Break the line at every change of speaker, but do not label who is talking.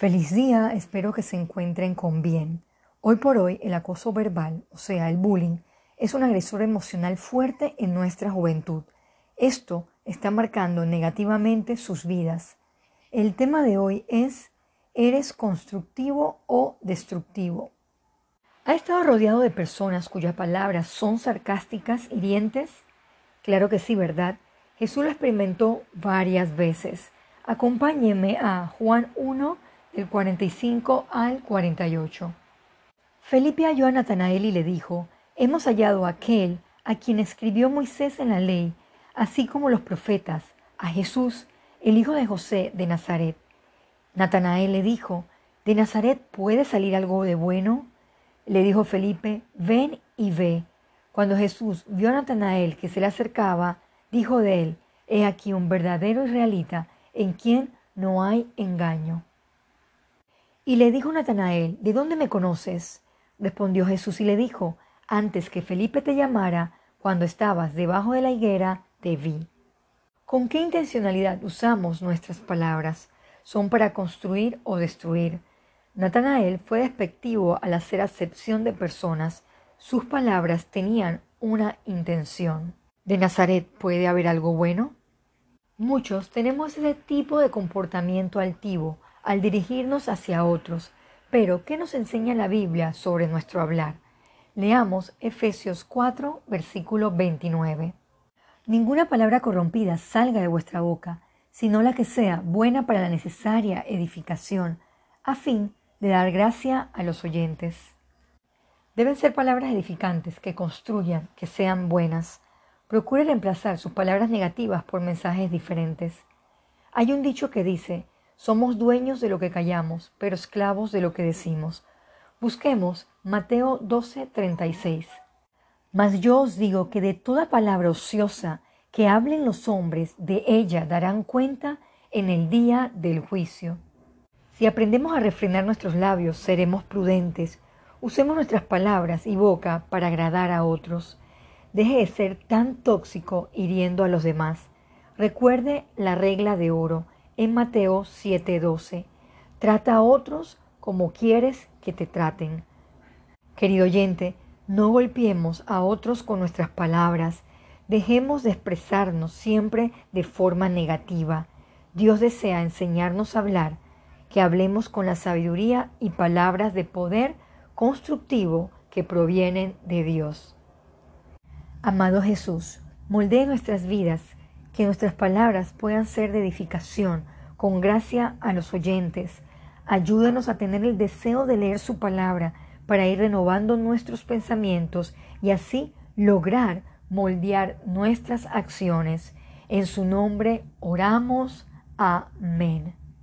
Feliz día, espero que se encuentren con bien. Hoy por hoy el acoso verbal, o sea, el bullying, es un agresor emocional fuerte en nuestra juventud. Esto está marcando negativamente sus vidas. El tema de hoy es ¿eres constructivo o destructivo? ¿Ha estado rodeado de personas cuyas palabras son sarcásticas, hirientes? Claro que sí, ¿verdad? Jesús lo experimentó varias veces. Acompáñeme a Juan 1, del 45 al 48. Felipe halló a Natanael y le dijo, Hemos hallado a aquel a quien escribió Moisés en la ley, así como los profetas, a Jesús, el hijo de José de Nazaret. Natanael le dijo, ¿De Nazaret puede salir algo de bueno? Le dijo Felipe, ven y ve. Cuando Jesús vio a Natanael que se le acercaba, dijo de él, He aquí un verdadero israelita en quien no hay engaño. Y le dijo Natanael, ¿de dónde me conoces? Respondió Jesús y le dijo, antes que Felipe te llamara, cuando estabas debajo de la higuera, te vi. ¿Con qué intencionalidad usamos nuestras palabras? ¿Son para construir o destruir? Natanael fue despectivo al hacer acepción de personas. Sus palabras tenían una intención. ¿De Nazaret puede haber algo bueno? Muchos tenemos ese tipo de comportamiento altivo, al dirigirnos hacia otros. Pero, ¿qué nos enseña la Biblia sobre nuestro hablar? Leamos Efesios 4, versículo 29. Ninguna palabra corrompida salga de vuestra boca, sino la que sea buena para la necesaria edificación, a fin de dar gracia a los oyentes. Deben ser palabras edificantes, que construyan, que sean buenas. Procure reemplazar sus palabras negativas por mensajes diferentes. Hay un dicho que dice, somos dueños de lo que callamos, pero esclavos de lo que decimos. Busquemos Mateo 12:36. Mas yo os digo que de toda palabra ociosa que hablen los hombres, de ella darán cuenta en el día del juicio. Si aprendemos a refrenar nuestros labios, seremos prudentes. Usemos nuestras palabras y boca para agradar a otros. Deje de ser tan tóxico hiriendo a los demás. Recuerde la regla de oro en Mateo 7:12. Trata a otros como quieres que te traten. Querido oyente, no golpeemos a otros con nuestras palabras. Dejemos de expresarnos siempre de forma negativa. Dios desea enseñarnos a hablar, que hablemos con la sabiduría y palabras de poder constructivo que provienen de Dios. Amado Jesús, moldee nuestras vidas que nuestras palabras puedan ser de edificación, con gracia a los oyentes. Ayúdanos a tener el deseo de leer su palabra para ir renovando nuestros pensamientos y así lograr moldear nuestras acciones. En su nombre oramos. Amén.